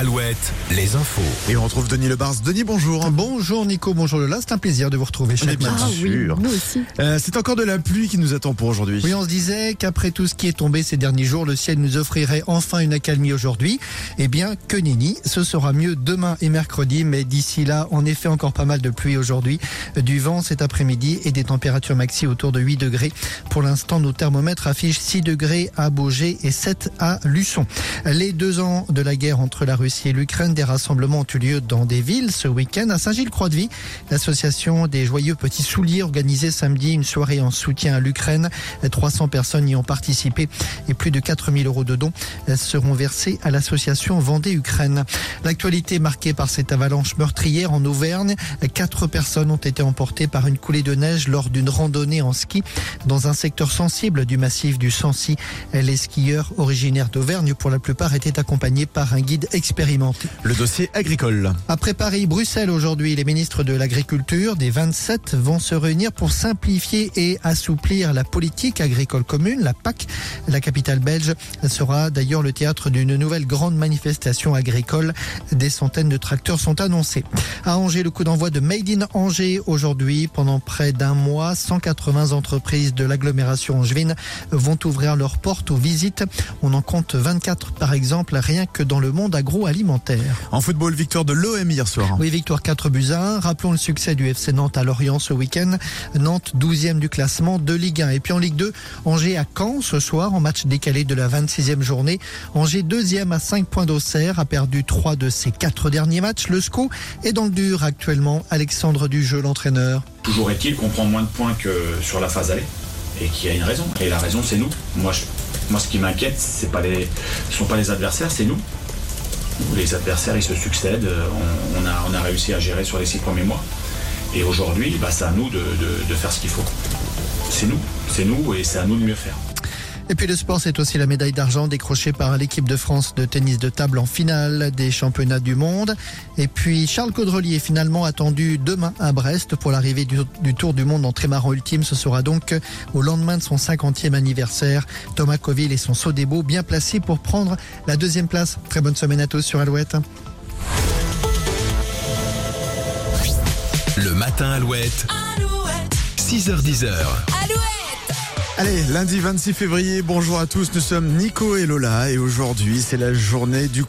Alouette, les infos. Et on retrouve Denis Lebars. Denis, bonjour. Bonjour Nico, bonjour Lola, c'est un plaisir de vous retrouver chaque bien matin. sûr. nous aussi. Euh, c'est encore de la pluie qui nous attend pour aujourd'hui. Oui, on se disait qu'après tout ce qui est tombé ces derniers jours, le ciel nous offrirait enfin une accalmie aujourd'hui. Eh bien, que nenni, ce sera mieux demain et mercredi, mais d'ici là, en effet, encore pas mal de pluie aujourd'hui, du vent cet après-midi et des températures maxi autour de 8 degrés. Pour l'instant, nos thermomètres affichent 6 degrés à Beaugé et 7 à Luçon. Les deux ans de la guerre entre la Russie et l'Ukraine, des rassemblements ont eu lieu dans des villes ce week-end. À Saint-Gilles-Croix-de-Vie, l'association des joyeux petits souliers organisait samedi une soirée en soutien à l'Ukraine. 300 personnes y ont participé et plus de 4000 euros de dons seront versés à l'association Vendée-Ukraine. L'actualité marquée par cette avalanche meurtrière en Auvergne. Quatre personnes ont été emportées par une coulée de neige lors d'une randonnée en ski dans un secteur sensible du massif du Sancy. Les skieurs originaires d'Auvergne, pour la plupart, étaient accompagnés par un guide expérimenté. Le dossier agricole. Après Paris, Bruxelles aujourd'hui, les ministres de l'Agriculture des 27 vont se réunir pour simplifier et assouplir la politique agricole commune, la PAC. La capitale belge sera d'ailleurs le théâtre d'une nouvelle grande manifestation agricole. Des centaines de tracteurs sont annoncés. À Angers, le coup d'envoi de Made in Angers aujourd'hui. Pendant près d'un mois, 180 entreprises de l'agglomération angevine vont ouvrir leurs portes aux visites. On en compte 24 par exemple, rien que dans le monde agroalimentaire. En football, victoire de l'OM hier soir. Oui, victoire 4 buts à 1. Rappelons le succès du FC Nantes à Lorient ce week-end. Nantes 12e du classement de Ligue 1. Et puis en Ligue 2, Angers à Caen ce soir en match décalé de la 26e journée. Angers deuxième à 5 points d'Auxerre a perdu 3 de ses 4 derniers matchs. Le SCO est dans le dur actuellement. Alexandre Dujeu, l'entraîneur. Toujours est-il qu'on prend moins de points que sur la phase aller et qu'il y a une raison. Et la raison, c'est nous. Moi, je- moi ce qui m'inquiète, c'est pas les, ce sont pas les adversaires, c'est nous. Les adversaires, ils se succèdent. Euh, On, a, réussi à gérer sur les six premiers mois. Et aujourd'hui, bah, c'est à nous de, de- de faire ce qu'il faut. C'est nous, c'est nous et c'est à nous de mieux faire. Et puis le sport, c'est aussi la médaille d'argent décrochée par l'équipe de France de tennis de table en finale des championnats du monde. Et puis Charles Caudrelier est finalement attendu demain à Brest pour l'arrivée du, du Tour du Monde en trémaran ultime. Ce sera donc au lendemain de son 50e anniversaire. Thomas Coville et son Sodebo bien placés pour prendre la deuxième place. Très bonne semaine à tous sur Alouette. Le matin Alouette. 6h10. Allez, lundi 26 février, bonjour à tous, nous sommes Nico et Lola et aujourd'hui c'est la journée du